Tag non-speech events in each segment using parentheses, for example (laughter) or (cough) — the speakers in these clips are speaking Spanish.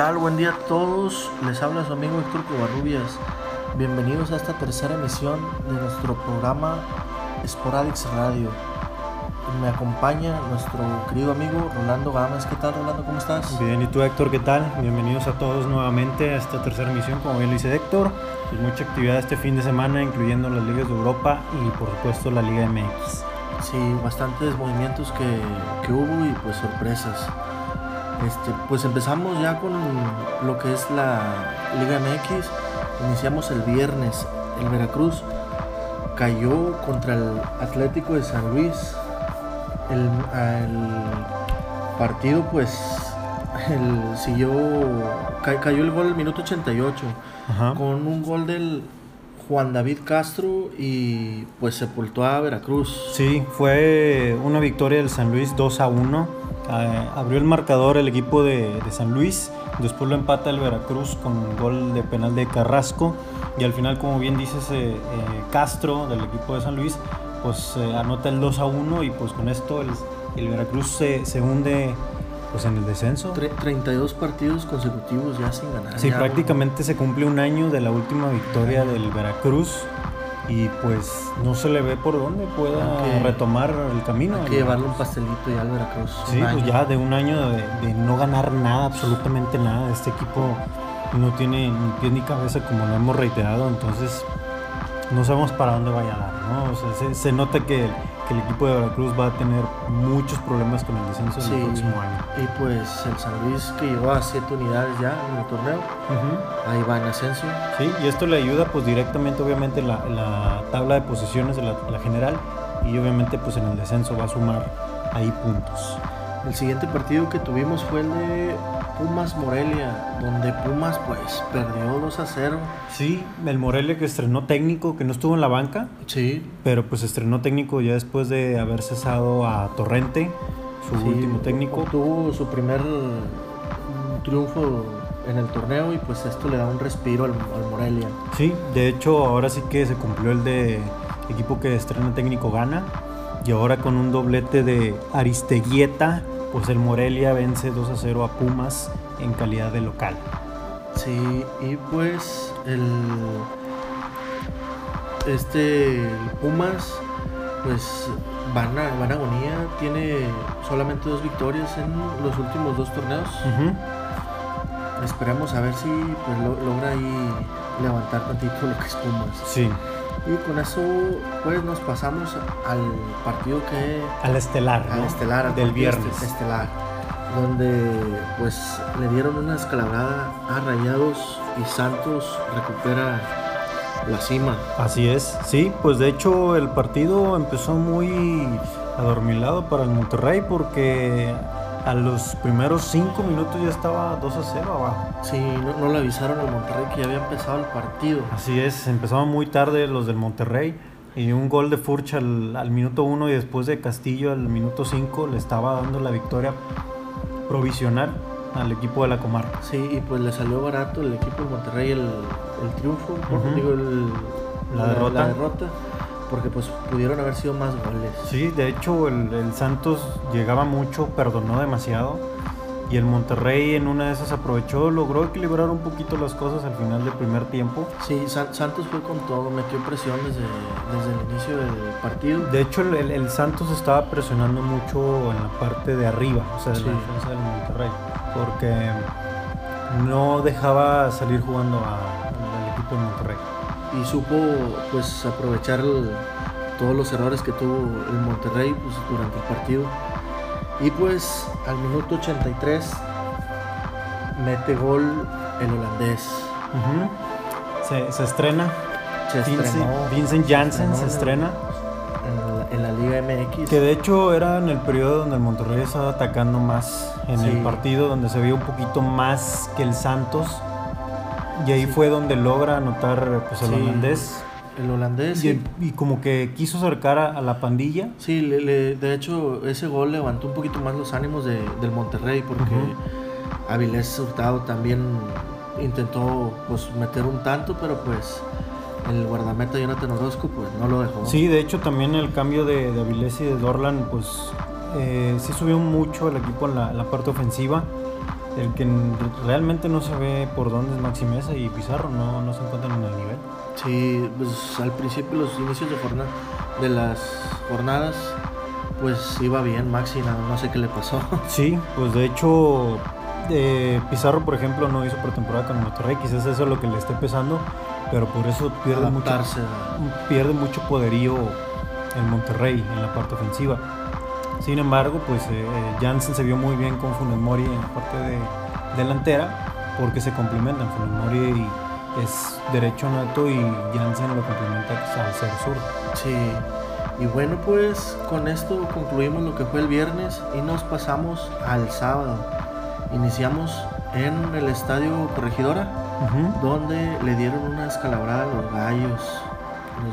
tal? Buen día a todos. Les habla su amigo Héctor Covarrubias. Bienvenidos a esta tercera emisión de nuestro programa Sporadix Radio. Me acompaña nuestro querido amigo Rolando Gámez. ¿Qué tal, Rolando? ¿Cómo estás? Bien, ¿y tú, Héctor? ¿Qué tal? Bienvenidos a todos nuevamente a esta tercera emisión, como bien lo dice Héctor. Pues mucha actividad este fin de semana, incluyendo las ligas de Europa y, por supuesto, la Liga MX. Sí, bastantes movimientos que, que hubo y pues sorpresas. Este, pues empezamos ya con lo que es la Liga MX. Iniciamos el viernes. El Veracruz cayó contra el Atlético de San Luis. El, el partido pues (laughs) el, siguió, ca- cayó el gol al minuto 88 Ajá. con un gol del Juan David Castro y pues sepultó a Veracruz. Sí, fue una victoria del San Luis 2 a 1. Eh, abrió el marcador el equipo de, de San Luis, después lo empata el Veracruz con un gol de penal de Carrasco y al final, como bien dices, eh, eh, Castro del equipo de San Luis, pues eh, anota el 2 a 1 y pues con esto el, el Veracruz se, se hunde pues en el descenso. Tre- 32 partidos consecutivos ya sin ganar. Sí, Ya, prácticamente se cumple un año de la última victoria del Veracruz y pues no se le ve por dónde pueda que- retomar el camino. Hay que llevarle un Veracruz. pastelito ya al Veracruz. Sí, pues ya de un año de, de no ganar nada, absolutamente nada. Este equipo no tiene ni pie ni cabeza como lo hemos reiterado, entonces no sabemos para dónde vaya a dar, ¿no? O sea, se, se nota que, que el equipo de Veracruz va a tener muchos problemas con el descenso Sí, en el próximo año. y pues el San Luis que llegó a 7 unidades ya en el torneo, ahí va en ascenso. Sí, y esto le ayuda pues directamente obviamente en la, la tabla de posiciones de la, la general y obviamente pues en el descenso va a sumar ahí puntos. El siguiente partido que tuvimos fue el de Pumas Morelia, donde Pumas pues perdió 2 a 0. Sí, el Morelia que estrenó técnico, que no estuvo en la banca, Sí, pero pues estrenó técnico ya después de haber cesado a Torrente, su sí, último técnico. Tuvo su primer mm, triunfo en el torneo y pues esto le da un respiro al, al Morelia. Sí, de hecho ahora sí que se cumplió el de equipo que estrena técnico gana y ahora con un doblete de Aristeguieta, pues el Morelia vence 2 a 0 a Pumas en calidad de local. Sí, y pues el este el Pumas pues van a, van a agonía, tiene solamente dos victorias en los últimos dos torneos. Ujú. Esperemos a ver si pues lo- logra ahí levantar tantito lo que es Pumas. Sí, Y con eso pues nos pasamos al partido que al estelar, al ¿no? estelar al del partido viernes. este- estelar donde pues le dieron una escalabrada a Rayados y Santos recupera la cima Así es, sí, pues de hecho el partido empezó muy adormilado para el Monterrey porque a los primeros cinco minutos ya estaba 2 a 0 abajo. sí no, no le avisaron al Monterrey que ya había empezado el partido Así es, empezaban muy tarde los del Monterrey y un gol de Furch al, al minuto 1 y después de Castillo al minuto 5 le estaba dando la victoria provisional al equipo de la comarca. sí y pues le salió barato el equipo de Monterrey el, el triunfo ¿no? Ujú. digo el- La derrota. la derrota porque pues pudieron haber sido más goles Sí, de hecho el, el Santos llegaba mucho, perdonó demasiado. Y el Monterrey en una de esas aprovechó, logró equilibrar un poquito las cosas al final del primer tiempo. Sí, San- Santos fue con todo, metió presión desde, desde el inicio del partido. De hecho el, el- Santos estaba presionando mucho en la parte de arriba, o sea, de Sí. la defensa del Monterrey. Porque no dejaba salir jugando al equipo de Monterrey. Y supo pues aprovechar el- todos los errores que tuvo el Monterrey pues, durante el partido. Y pues al minuto 83 mete gol el holandés. Se, se estrena, Se Vincent, estrenó Vincent Janssen se en- estrena. en la, en la Liga MX. Que de hecho era en el periodo donde el Monterrey estaba atacando más en Sí. el partido, donde se veía un poquito más que el Santos. Y ahí Sí. fue donde logra anotar pues, el Sí. holandés. El holandés. Y, sí. y como que quiso acercar a, a la pandilla. Sí, le- le- de hecho ese gol levantó un poquito más los ánimos de- del Monterrey porque Ujú. Avilés Hurtado también intentó pues meter un tanto, pero pues el guardameta Jonathan Orozco pues no lo dejó. Sí, de hecho también el cambio de, de Avilés y de Dorlan, pues eh, sí subió mucho el equipo en la, la parte ofensiva. El que realmente no se ve por dónde es Maxi Mesa y Pizarro, no, no se encuentran en el nivel. Sí, pues al principio, los inicios de jornada, de las jornadas, pues iba bien Maxi, no, no sé qué le pasó. (laughs) Sí, pues de hecho, eh, Pizarro, por ejemplo, no hizo pretemporada con Monterrey, quizás eso es lo que le esté pesando, pero por eso pierde mucho, Adaptarse pierde mucho poderío en Monterrey en la parte ofensiva. Sin embargo, pues eh, eh, Jansen se vio muy bien con Funes Mori en la parte de delantera porque se complementan. Funes Mori es derecho nato y Jansen lo complementa al ser zurdo. Sí. Y bueno, pues con esto concluimos lo que fue el viernes y nos pasamos al sábado. Iniciamos en el estadio Corregidora, donde le dieron una escalabrada a los gallos.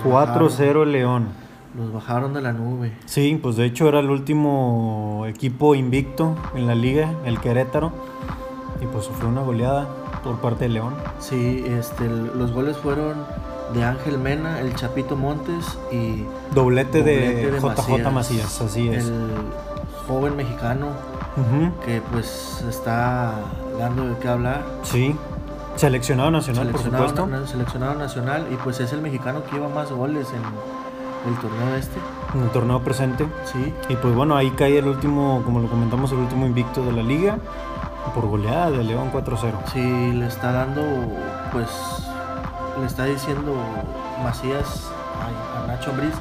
Los bajaron- 4-0 León. Los bajaron de la nube. Sí, pues de hecho era el último equipo invicto en la liga, el Querétaro, y pues sufrió una goleada por parte de León. Sí, este, los goles fueron de Ángel Mena, el Chapito Montes y Doblete, doblete de, JJ Macías, así es. El joven mexicano que pues está dando de qué hablar. Sí, seleccionado nacional, por seleccionado, supuesto, na- seleccionado nacional y pues es el mexicano que lleva más goles en el torneo este. en el torneo presente. Sí, Y pues bueno, ahí cae el último, como lo comentamos, el último invicto de la liga, por goleada de León 4-0. sí, le está dando, pues, le está diciendo Macías a, a Nacho Ambriz,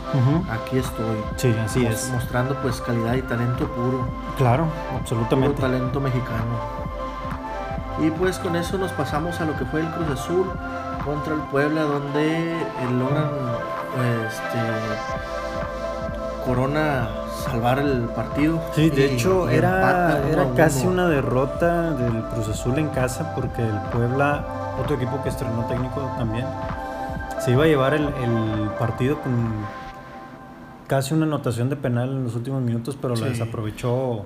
aquí estoy. Sí, así Mos- es. Mostrando pues calidad y talento puro, Claro, puro absolutamente. talento mexicano. Y pues con eso nos pasamos a lo que fue el Cruz Azul contra el Puebla, donde eh, logran este Corona salvar el partido. Sí, de hecho era, uno era casi uno. una derrota del Cruz Azul en casa porque el Puebla, otro equipo que estrenó técnico también, se iba a llevar el, el partido con casi una anotación de penal en los últimos minutos, pero Sí. la desaprovechó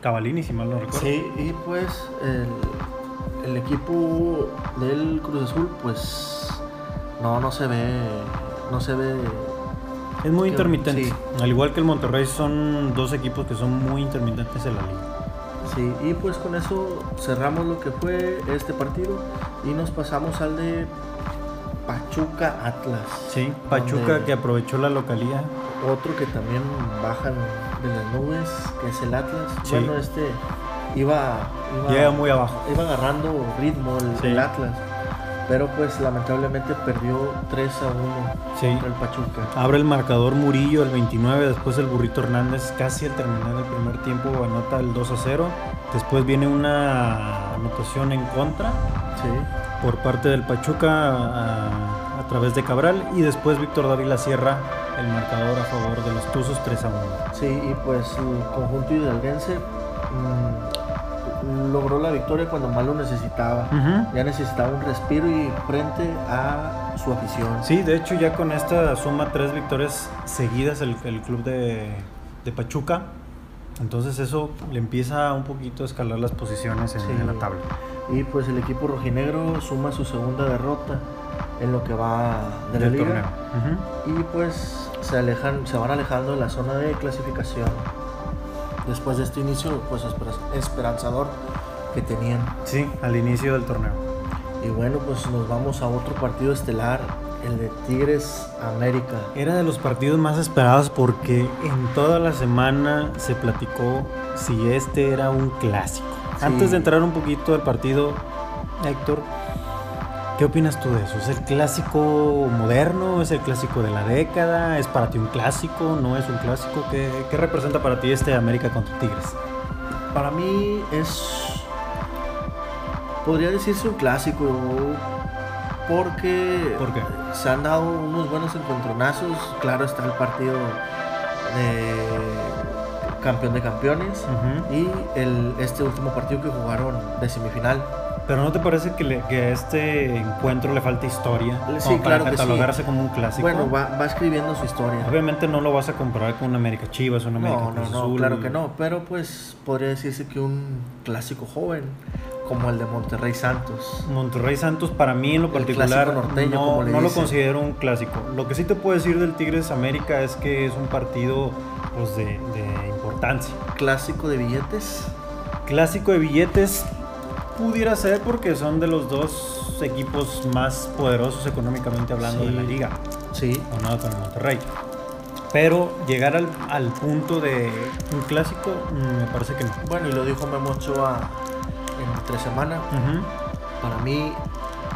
Cavalini, si mal no recuerdo. Sí, y pues el, el equipo del Cruz Azul, pues no, no se ve, no se ve Es muy Que- intermitente. sí. Al igual que el Monterrey, son dos equipos que son muy intermitentes en la liga. Sí, y pues con eso cerramos lo que fue este partido y nos pasamos al de Pachuca Atlas. Sí, Pachuca que aprovechó la localía. Otro que también bajan de las nubes, que es el Atlas. Sí. Bueno, este iba, iba, Llega muy abajo. iba agarrando ritmo el, Sí. el Atlas, pero pues lamentablemente perdió 3 a 1 Sí. contra el Pachuca. Abre el marcador Murillo el 29, después el Burrito Hernández casi al terminar el primer tiempo anota el 2 a 0. Después viene una anotación en contra Sí. por parte del Pachuca a, a través de Cabral y después Víctor Dávila cierra el marcador a favor de los Tuzos 3 a 1. Sí, y pues el conjunto hidalguense mm, logró la victoria cuando más lo necesitaba. Ya necesitaba un respiro y frente a su afición. Sí, de hecho ya con esta suma tres victorias seguidas el, el club de, de Pachuca. Entonces eso le empieza un poquito a escalar las posiciones en, Sí. en la tabla. Y pues el equipo rojinegro suma su segunda derrota en lo que va de la del liga. torneo. Y pues se alejan, se van alejando de la zona de clasificación. Después de este inicio, pues esper- esperanzador que tenían. Sí, al inicio del torneo. Y bueno, pues nos vamos a otro partido estelar, el de Tigres América. Era de los partidos más esperados porque en toda la semana se platicó si este era un clásico. Sí. Antes de entrar un poquito al partido, Héctor, ¿qué opinas tú de eso? ¿Es el clásico moderno? ¿Es el clásico de la década? ¿Es para ti un clásico? ¿No es un clásico? ¿Qué, qué representa para ti este América contra Tigres? Para mí es. Podría decirse un clásico. Porque ¿Por qué? se han dado unos buenos encontronazos. Claro está el partido de campeón de campeones. Y el, este último partido que jugaron de semifinal. Pero ¿no te parece que, le- que a este encuentro le falta historia? Sí, Como para claro sí. catalogarse como un clásico. Bueno, va, va escribiendo su historia. Obviamente no lo vas a comparar con un América Chivas o un América No, Cruz no, Azul. claro que no. Pero pues podría decirse que un clásico joven, como el de Monterrey Santos. Monterrey Santos para mí en lo particular norteño, no, como le no lo considero un clásico. Lo que sí te puedo decir del Tigres América es que es un partido pues, de, de importancia. Clásico de billetes. Clásico de billetes pudiera ser porque son de los dos equipos más poderosos económicamente hablando Sí. de la liga, Sí, aunado con el Monterrey. Pero llegar al, al punto de un clásico, mm, me parece que no. bueno, y lo dijo Memo Ochoa entre semana. Ujú, Para mí,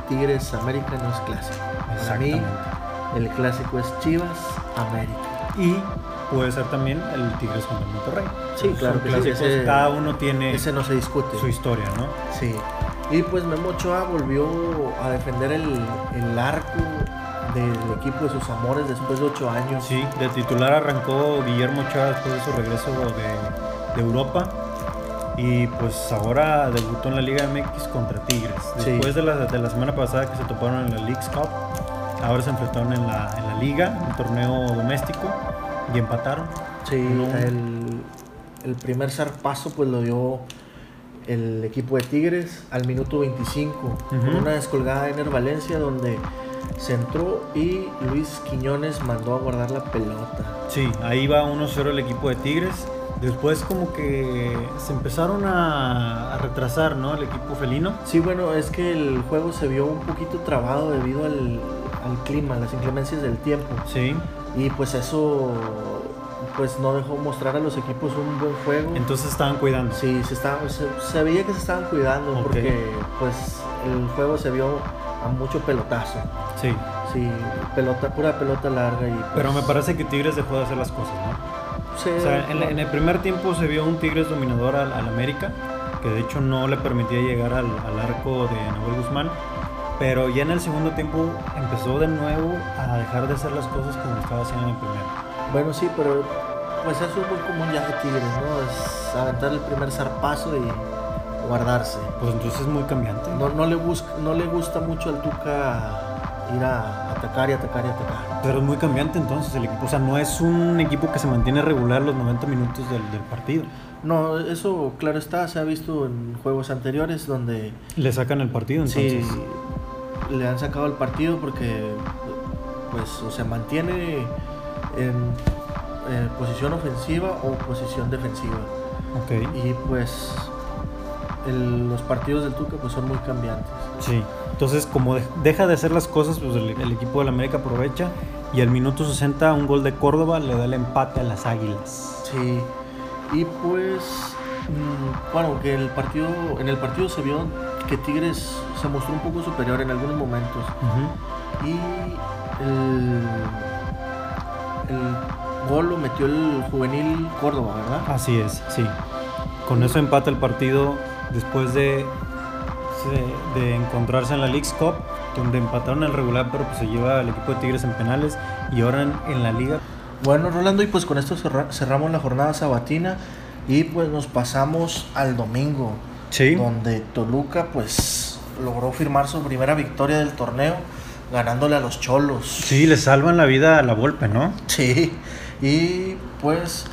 Tigres América no es clásico. Para mí, el clásico es Chivas América. Y puede ser también el Tigres contra el Monterrey. Sí, claro que sí, ese- cada uno tiene Ese no se discute. su historia, ¿no? Sí. Y pues Memo Ochoa volvió a defender el, el arco del equipo de sus amores después de ocho años. Sí, de titular arrancó Guillermo Ochoa después de su regreso de, de Europa. Y pues ahora debutó en la Liga MX contra Tigres. Sí. Después de, la, de la semana pasada que se toparon en la League's Cup, ahora se enfrentaron en la, en la Liga, un torneo doméstico, y empataron. Sí, No. el, el primer zarpazo pues lo dio el equipo de Tigres al minuto 25 con una descolgada de Ener Valencia donde se entró y Luis Quiñones mandó a guardar la pelota. Sí, ahí va 1-0 el equipo de Tigres. Después como que se empezaron a, a retrasar, ¿no? El equipo felino. Sí, bueno, es que el juego se vio un poquito trabado debido al, al clima, las inclemencias del tiempo. Sí. Y pues eso pues no dejó mostrar a los equipos un buen juego. Entonces estaban cuidando. Sí, se, estaba, se, se veía que se estaban cuidando Ok. porque pues el juego se vio a mucho pelotazo. Sí. Sí, pelota, pura pelota larga y pues, Pero me parece que Tigres dejó de hacer las cosas, ¿no? se- O sea, en, en el primer tiempo se vio un Tigres dominador al, al América, que de hecho no le permitía llegar al, al arco de Nahuel Guzmán. Pero ya en el segundo tiempo empezó de nuevo a dejar de hacer las cosas como estaba haciendo en el primero. Bueno, sí, pero pues eso es muy común ya de Tigres, ¿no? Es aventar el primer zarpazo y guardarse. Pues entonces es muy cambiante. No, no, le busca, no le gusta mucho al Tuca ir a atacar y atacar y atacar. Pero es muy cambiante entonces el equipo. O sea, no es un equipo que se mantiene regular los 90 minutos del, del partido. No, eso claro está, se ha visto en juegos anteriores donde Le sacan el partido entonces. sí le han sacado el partido porque pues o se mantiene en eh, posición ofensiva o posición defensiva. Ok. Y pues el- los partidos del Tuca pues son muy cambiantes. Sí. Entonces, como de- deja de hacer las cosas, pues el, el equipo del América aprovecha y al minuto 60 un gol de Córdoba le da el empate a las Águilas. Sí. Y pues mm, bueno, que el partido en el partido se vio que Tigres se mostró un poco superior en algunos momentos y el, el gol lo metió el juvenil Córdoba, ¿verdad? Así es, sí. Con eso empata el partido después de, encontrarse en la League's Cup, donde empataron el regular, pero pues se lleva el equipo de Tigres en penales y ahora en, en la liga. Bueno, Rolando, y pues con esto cerra- cerramos la jornada sabatina y pues nos pasamos al domingo. Sí. donde Toluca pues logró firmar su primera victoria del torneo ganándole a los Cholos. Sí, le salvan la vida a la Volpe, ¿no? Sí, y pues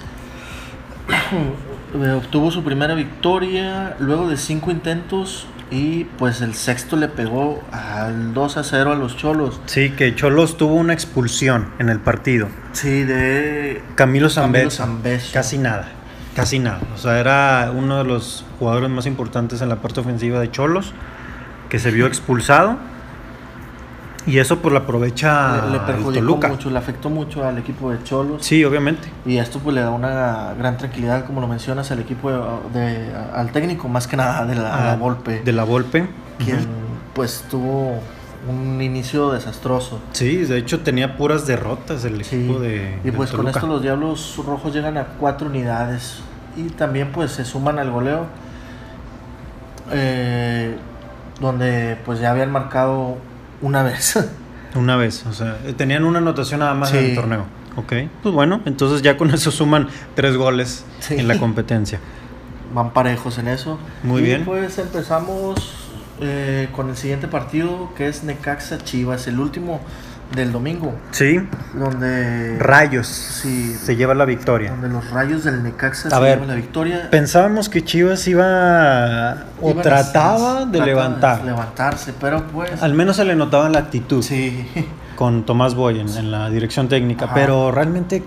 (clears throat) eh, obtuvo su primera victoria luego de cinco intentos y pues el sexto le pegó al 2 a 0 a los Cholos. Sí, que Cholos tuvo una expulsión en el partido. Sí, de Camilo. Zambetso. Casi nada. Casi nada. O sea, era uno de los jugadores más importantes en la parte ofensiva de Cholos, que se vio expulsado. Y eso pues lo aprovecha le, le perjudicó mucho, le afectó mucho al equipo de Cholos. Sí, obviamente. Y esto pues le da una gran tranquilidad, como lo mencionas, al equipo, de, de- al técnico más que nada de la, Ah, la Volpe, De la Volpe. quien pues tuvo un inicio desastroso. Sí, de hecho tenía puras derrotas el Sí, equipo de. y pues con Toluca. esto los Diablos Rojos llegan a cuatro unidades y también pues se suman al goleo, eh, donde pues ya habían marcado una vez. (laughs) Una vez, o sea, tenían una anotación nada más en el torneo. Ok, pues bueno, entonces ya con eso suman tres goles Sí. en la competencia. Van parejos en eso. Muy y bien. pues empezamos eh, con el siguiente partido que es Necaxa Chivas, el último del domingo, Sí, donde Rayos Sí. se lleva la victoria. donde los rayos del Necaxa A se ver, llevan la victoria. Pensábamos que Chivas iba o Iban a- trataba de trataba levantar. levantarse, pero pues Al menos se le notaba la actitud sí. (laughs) con Tomás Boy en, en la dirección técnica, Ajá. pero realmente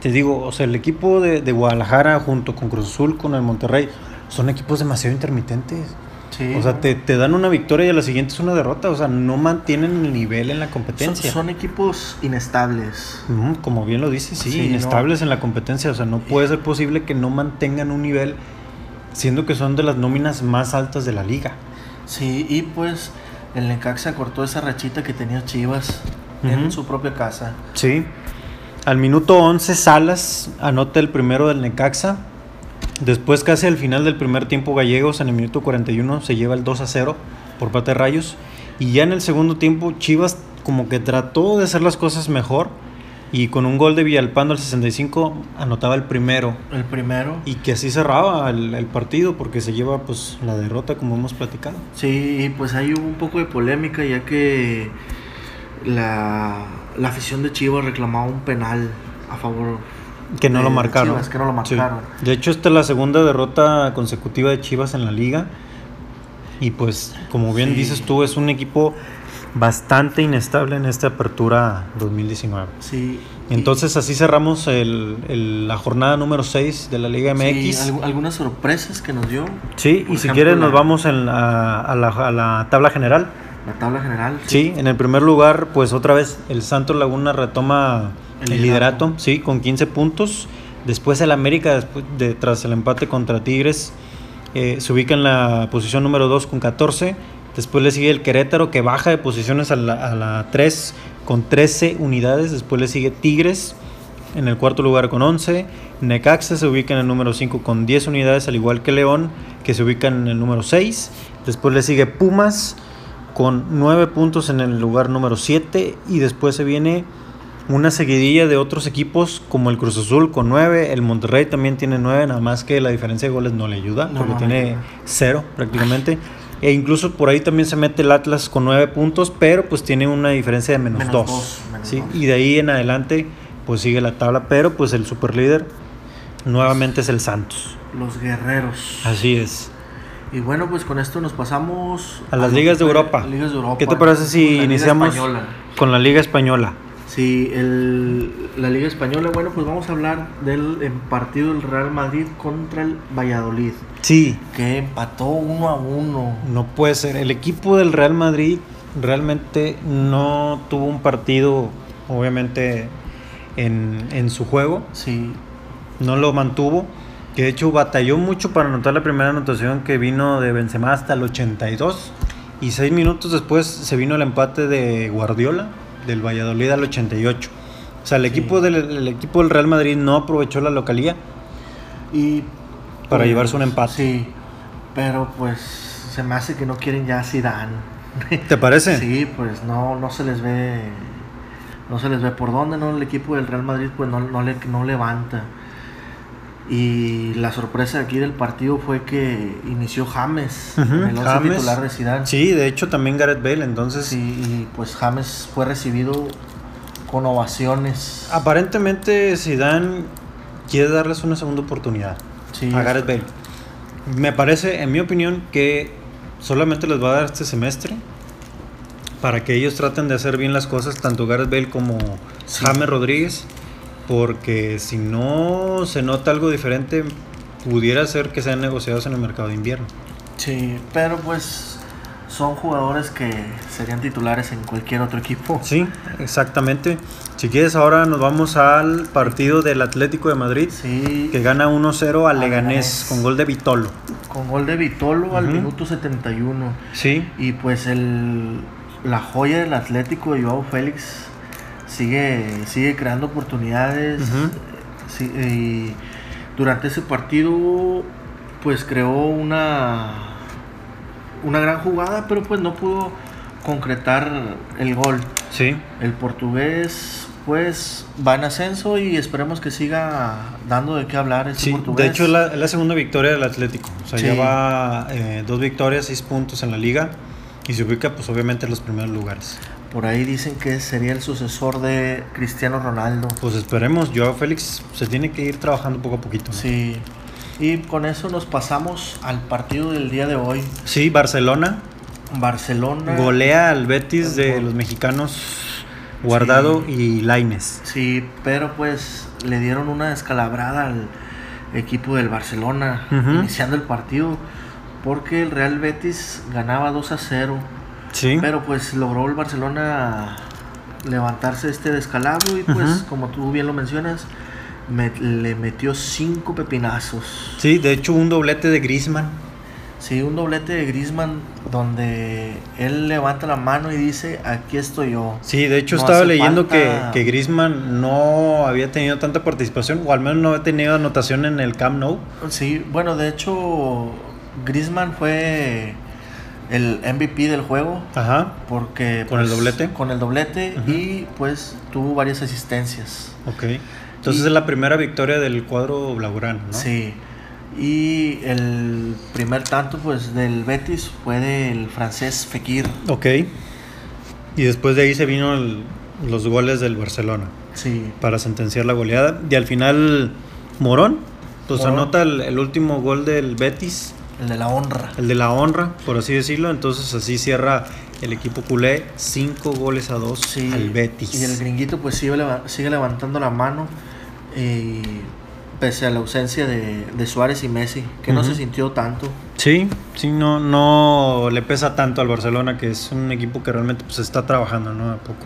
te digo, o sea, el equipo de, de Guadalajara junto con Cruz Azul, con el Monterrey, son equipos demasiado intermitentes. Sí. O sea, te, te dan una victoria y a la siguiente es una derrota. O sea, no mantienen el nivel en la competencia. son equipos inestables. Como bien lo dices, sí, Sí, inestables en la competencia. O sea, no puede ser posible que no mantengan un nivel, siendo que son de las nóminas más altas de la liga. Sí, y pues el Necaxa cortó esa rachita que tenía Chivas en su propia casa. Sí. Al minuto 11, Salas anota el primero del Necaxa. Después, casi al final del primer tiempo, Gallegos en el minuto 41 se lleva el 2 a 0 por parte de Rayos. Y ya en el segundo tiempo, Chivas como que trató de hacer las cosas mejor. Y con un gol de Villalpando al 65 anotaba el primero. El primero. Y que así cerraba el, el partido porque se lleva pues la derrota como hemos platicado. Sí, pues ahí hubo un poco de polémica ya que la, la afición de Chivas reclamaba un penal a favor Que no de lo marcaron. Chivas, que no lo Sí. marcaron. De hecho, esta es la segunda derrota consecutiva de Chivas en la liga. Y pues, como bien Sí. dices tú, es un equipo bastante inestable en esta apertura 2019. Sí. Entonces, así cerramos el- el- la jornada número 6 de la Liga MX. sí, algu- algunas sorpresas que nos dio Sí, Por y si quieres, nos vamos en la- a, la, a la tabla general. la tabla general. Sí, en el primer lugar, pues otra vez el Santos Laguna retoma El el, liderato. liderato, sí, con 15 puntos. Después el América, después de, tras el empate contra Tigres, eh, se ubica en la posición número 2 con 14. Después le sigue el Querétaro, que baja de posiciones a la, a la 3 con 13 unidades. Después le sigue Tigres en el cuarto lugar con 11. Necaxa se ubica en el número 5 con 10 unidades, al igual que León, que se ubica en el número 6. Después le sigue Pumas con 9 puntos en el lugar número 7. Y después se viene una seguidilla de otros equipos como el Cruz Azul con 9. El Monterrey también tiene 9, nada más que la diferencia de goles no le ayuda, No, porque no tiene ayuda. 0 prácticamente. E incluso por ahí también se mete el Atlas con 9 puntos, pero pues tiene una diferencia de menos Menos 2. dos, menos ¿sí? Y de ahí en adelante pues sigue la tabla, pero pues el superlíder nuevamente es el Santos. Los guerreros. Así es. Y bueno, pues con esto nos pasamos A las lo ligas de Europa. ligas de Europa. ¿Qué te parece si iniciamos Española. con la Liga Española? Sí, el, la Liga Española, bueno, pues vamos a hablar del partido del Real Madrid contra el Valladolid, Sí, que empató uno a uno. No puede ser. El equipo del Real Madrid realmente no tuvo un partido, obviamente, en, en su juego. Sí, No lo mantuvo. Que de hecho batalló mucho para anotar la primera anotación que vino de Benzema hasta el 82. Y seis minutos después se vino el empate de Guardiola, del Valladolid al 88. O sea, el, Sí. equipo, del, el equipo del Real Madrid no aprovechó la localía. y Para pues, llevarse un empate. Sí, pero pues se me hace que no quieren ya a Zidane. ¿Te parece? Sí, pues no, no se les ve, no se les ve por dónde, ¿no? El equipo del Real Madrid pues no, no, le, no levanta. Y la sorpresa aquí del partido fue que inició James, Ujú, en el James. titular de Zidane. Sí, de hecho también Gareth Bale. Entonces, Sí, y pues James fue recibido con ovaciones. Aparentemente Zidane quiere darles una segunda oportunidad Sí, a Gareth Bale. Me parece, en mi opinión, que solamente les va a dar este semestre para que ellos traten de hacer bien las cosas, tanto Gareth Bale como Sí. James Rodríguez, porque si no se nota algo diferente, pudiera ser que sean negociados en el mercado de invierno. Sí, pero pues son jugadores que serían titulares en cualquier otro equipo. Sí, exactamente. Si quieres, ahora nos vamos al partido del Atlético de Madrid. Sí, que gana 1-0 al Leganés con gol de Vitolo. con gol de Vitolo al minuto 71. Sí, Y pues el, la joya del Atlético, Joao Félix, sigue, sigue creando oportunidades. Sí, y durante ese partido, pues creó una, una gran jugada, pero pues no pudo concretar el gol. sí. El portugués, pues va en ascenso y esperemos que siga dando de qué hablar ese Sí, portugués. de hecho es la, la segunda victoria del Atlético. O sea, Sí. ya va eh, dos victorias, seis puntos en la liga. Y se ubica, pues obviamente, en los primeros lugares. Por ahí dicen que sería el sucesor de Cristiano Ronaldo. Pues esperemos, Joao Félix se tiene que ir trabajando poco a poquito. ¿no? Sí. Y con eso nos pasamos al partido del día de hoy. Sí, Barcelona Barcelona. golea al Betis de los mexicanos Guardado y Laines. Sí, pero pues le dieron una descalabrada al equipo del Barcelona iniciando el partido. porque el Real Betis ganaba 2 a 0. Sí. Pero pues logró el Barcelona levantarse este descalabro y pues como tú bien lo mencionas, me- le metió 5 pepinazos. Sí, de hecho un doblete de Griezmann. Sí, un doblete de Griezmann donde él levanta la mano y dice, aquí estoy yo. Sí, de hecho No estaba leyendo falta- que, que Griezmann no había tenido tanta participación, o al menos no había tenido anotación en el Camp Nou. Sí, bueno, de hecho, Griezmann fue el MVP del juego Ajá, porque ¿Con el pues, doblete? con el doblete y pues tuvo varias asistencias. ok. Entonces Y- es la primera victoria del cuadro blaugrana, ¿no? Sí. Y el primer tanto pues del Betis fue del francés Fekir. Ok. Y después de ahí se vino el- los goles del Barcelona Sí. para sentenciar la goleada. Y al final Morón, pues Morón. anota el, el último gol del Betis, El de la honra. el de la honra, por así decirlo. Entonces así cierra el equipo culé, cinco goles a dos Sí. al Betis. Y el gringuito pues sigue, sigue levantando la mano. Y pese a la ausencia de, de Suárez y Messi, que no se sintió tanto. Sí, sí, no, no le pesa tanto al Barcelona, que es un equipo que realmente pues está trabajando, ¿no? A poco.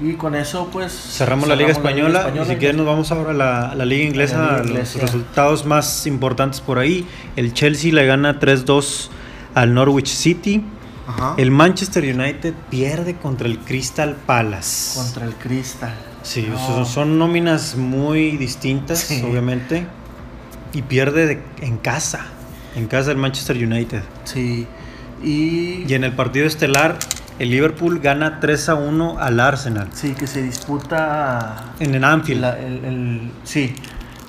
Y con eso pues Cerramos la Liga Española, y si quieres nos vamos ahora a la, Liga Inglesa, A la Liga los resultados más importantes por ahí. El Chelsea le gana 3-2 al Norwich City. Ajá. El Manchester United pierde contra el Crystal Palace. Contra el Crystal. Sí, No. son, son nóminas muy distintas, Sí. obviamente. Y pierde de- en casa, en casa del Manchester United. Sí. Y, Y en el partido estelar, el Liverpool gana 3 a 1 al Arsenal. sí, que se disputa En el Anfield. la- el, el- sí.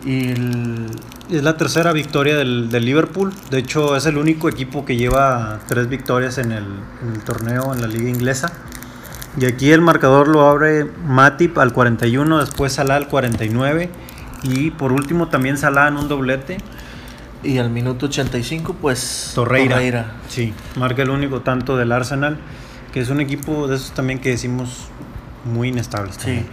Y el, Es la tercera victoria del, del Liverpool. De hecho, es el único equipo que lleva tres victorias en el, en el torneo en la liga inglesa. Y aquí el marcador lo abre Matip al 41, después Salah al 49. Y por último también Salah en un doblete. y al minuto 85 pues Torreira. Sí, marca el único tanto del Arsenal, que es un equipo de esos también que decimos muy inestables. Sí. también.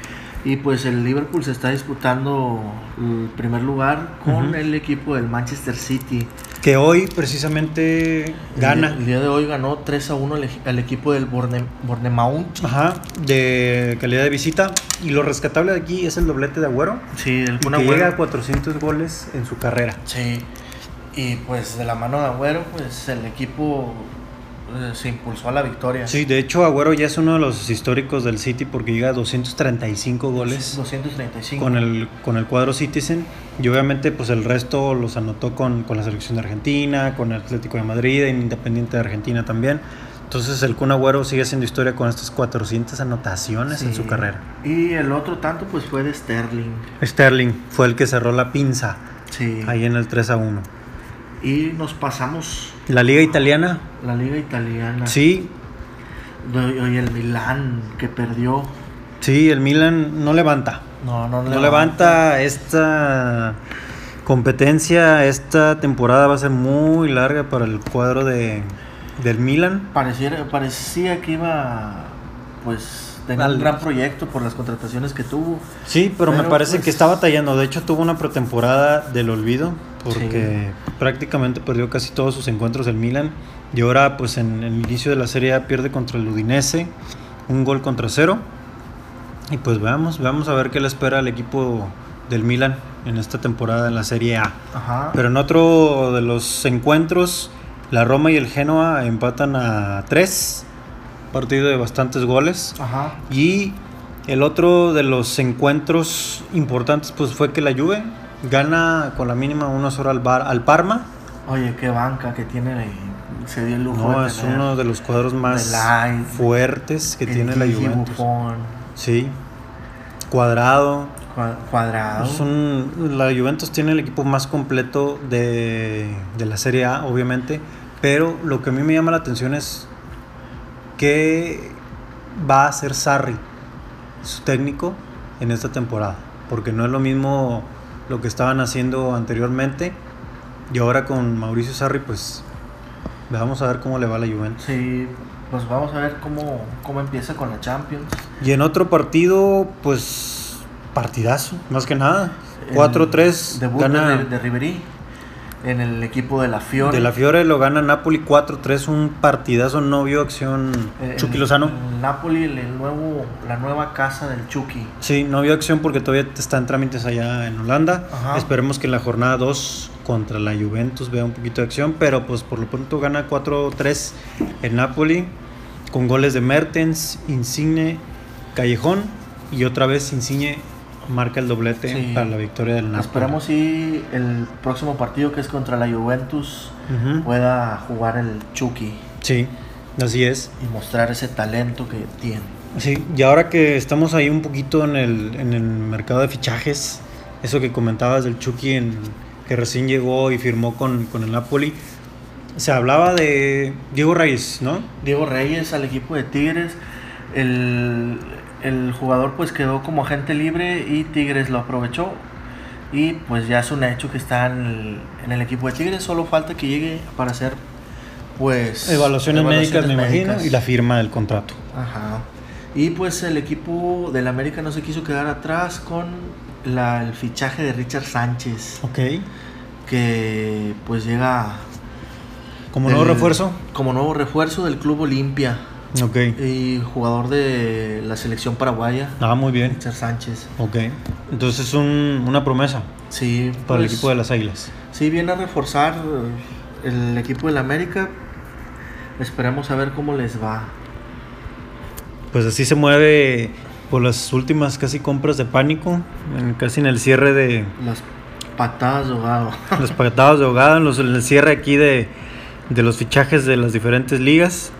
Y pues el Liverpool se está disputando el primer lugar con el equipo del Manchester City. Que hoy precisamente gana. El día de hoy ganó 3 a 1 el, ej- el equipo del Borne, Bournemouth. Ajá, de calidad de visita. Y lo rescatable de aquí es el doblete de Agüero. Sí, el Kun que Agüero. llega a 400 goles en su carrera. Sí. Y pues de la mano de Agüero, pues el equipo se impulsó a la victoria. Sí, de hecho Agüero ya es uno de los históricos del City porque llega a 235 goles 235. con el, con el cuadro Citizen. Y obviamente pues el resto los anotó con, con la selección de Argentina, con el Atlético de Madrid, en Independiente de Argentina también. Entonces el Kun Agüero sigue haciendo historia con estas 400 anotaciones en Sí. su carrera. Y el otro tanto pues fue de Sterling. Sterling fue el que cerró la pinza Sí. ahí en el 3 a 1. Y nos pasamos La liga italiana, la liga italiana. sí, Y el Milán que perdió. sí, el Milan no levanta. No, no, No levanta esta competencia, esta temporada va a ser muy larga para el cuadro de, del Milan. Pareciera, parecía que iba pues tener Al- un gran proyecto por las contrataciones que tuvo. Sí, pero, me parece pues- que está batallando. De hecho, tuvo una pretemporada del olvido porque prácticamente perdió casi todos sus encuentros el Milan. Y ahora, pues en el inicio de la serie A pierde contra el Udinese, un gol contra cero. Y pues veamos, veamos a ver qué le espera al equipo del Milan en esta temporada en la Serie A. Ajá. Pero en otro de los encuentros, la Roma y el Genoa empatan a 3, partido de bastantes goles. Ajá. Y el otro de los encuentros importantes pues fue que la Juve gana con la mínima 1-0 al, Bar- al Parma. Oye, qué banca que tiene. Se dio el lujo No, de es uno de los cuadros más fuertes que tiene la Juventus. Buffon, Sí. Cuadrado. cua- Cuadrado. Es un- la Juventus tiene el equipo más completo de, de la Serie A, obviamente. Pero lo que a mí me llama la atención es qué va a hacer Sarri, su técnico, en esta temporada. Porque no es lo mismo lo que estaban haciendo anteriormente. Y ahora con Mauricio Sarri, pues vamos a ver cómo le va a la Juventus. Sí, pues vamos a ver cómo, cómo empieza con la Champions. Y en otro partido, pues partidazo, más que nada. El 4-3 Debut gana. de, de Ribery. En el equipo de la Fiore. De la Fiore lo gana Napoli 4-3, un partidazo, no vio acción Eh, Chucky el- Lozano. el Napoli, el, el nuevo, la nueva casa del Chucky. Sí, no vio acción porque todavía está en trámites allá en Holanda. Ajá. Esperemos que en la jornada 2 contra la Juventus vea un poquito de acción, pero pues por lo pronto gana 4-3 el Napoli con goles de Mertens, Insigne, Callejón y otra vez Insigne marca el doblete Sí. para la victoria del Napoli. Esperemos si el próximo partido que es contra la Juventus pueda jugar el Chucky Sí, así es. y mostrar ese talento que tiene. Sí, y ahora que estamos ahí un poquito en el, en el mercado de fichajes, eso que comentabas del Chucky en- que recién llegó y firmó con, con el Napoli, se hablaba de Diego Reyes, ¿no? Diego Reyes al equipo de Tigres. El, el jugador pues quedó como agente libre y Tigres lo aprovechó. Y pues ya es un hecho que está en el, en el equipo de Tigres. Solo falta que llegue para hacer pues Evaluaciones, médicas, me imagino, y la firma del contrato. Ajá. Y pues el equipo del América no se quiso quedar atrás con la- el fichaje de Richard Sánchez. Ok. Que pues llega Como nuevo refuerzo. Como nuevo refuerzo del Club Olimpia. Ok. Y jugador de la selección paraguaya, Ah, muy bien. Richard Sánchez. Ok. Entonces es un- una promesa Sí, para el pues, equipo de las Águilas. Sí, viene a reforzar el equipo del América. Esperemos a ver cómo les va. Pues así se mueve por las últimas casi compras de pánico, en- casi en el cierre de, Las patadas de ahogado. los patados de ahogado, en, los- en el cierre aquí de, de los fichajes de las diferentes ligas.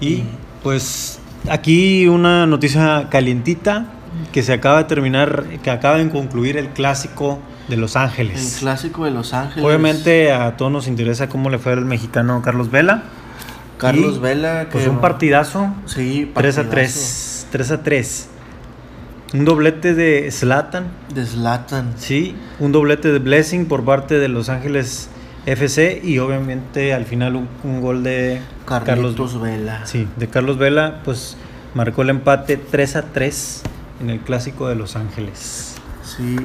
Y pues aquí una noticia calientita que se acaba de terminar, que acaba de concluir el clásico de Los El Ángeles. clásico de Los Ángeles. Obviamente a todos nos interesa cómo le fue al mexicano Carlos Vela. Carlos Y, Vela. Pues que- un partidazo, Sí, 3 a partidazo 3. 3 a 3. Un doblete de Zlatan, De Zlatan. sí. Un doblete de Blessing por parte de Los Ángeles FC. Y obviamente al final un, un gol de Carlitos Carlos Vela. Sí, de Carlos Vela, pues marcó el empate 3 a 3 en el clásico de Los Ángeles. Sí.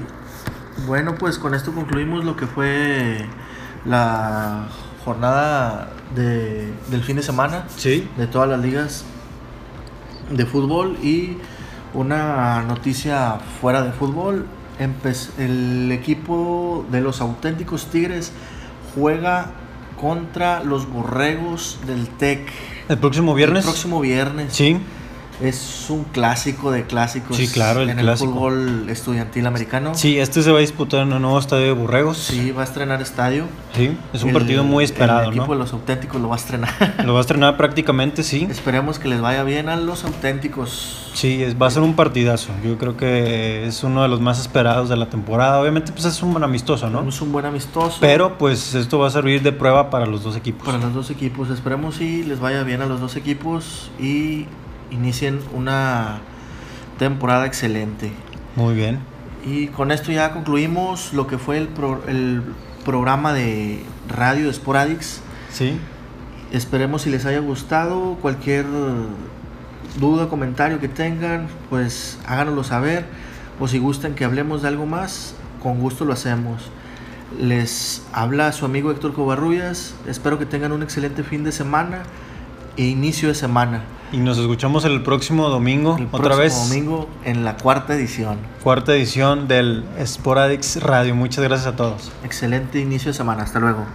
Bueno, pues con esto concluimos lo que fue la jornada de, del fin de semana Sí. de todas las ligas de fútbol y una noticia fuera de fútbol. Empe- el equipo de los auténticos Tigres juega contra los Borregos del TEC. El próximo viernes. El próximo viernes. Sí. Es un clásico de clásicos Sí, claro, el en clásico. el fútbol estudiantil americano. Sí, este se va a disputar en el nuevo estadio de Borregos. Sí, va a estrenar estadio. Sí, es un El- partido muy esperado, El equipo ¿no? de los auténticos lo va a estrenar. Lo va a estrenar (laughs) prácticamente, sí. Esperemos que les vaya bien a los auténticos. Sí, es, va a ser un partidazo. Yo creo que es uno de los más esperados de la temporada. Obviamente, pues es un buen amistoso, ¿no? Es un buen amistoso. Pero pues esto va a servir de prueba para los dos equipos. para los dos equipos, esperemos si les vaya bien a los dos equipos y inicien una temporada excelente. Muy bien. Y con esto ya concluimos lo que fue el, pro- el programa de radio de Sporadix. Sí. Esperemos si les haya gustado. Cualquier duda, comentario que tengan, pues háganoslo saber. O si gustan que hablemos de algo más, con gusto lo hacemos. Les habla su amigo Héctor Covarrubias. Espero que tengan un excelente fin de semana e inicio de semana. Y nos escuchamos el próximo domingo, El otra próximo vez. domingo en la cuarta edición. Cuarta edición del Sporadix Radio. Muchas gracias a todos. Excelente inicio de semana. Hasta luego.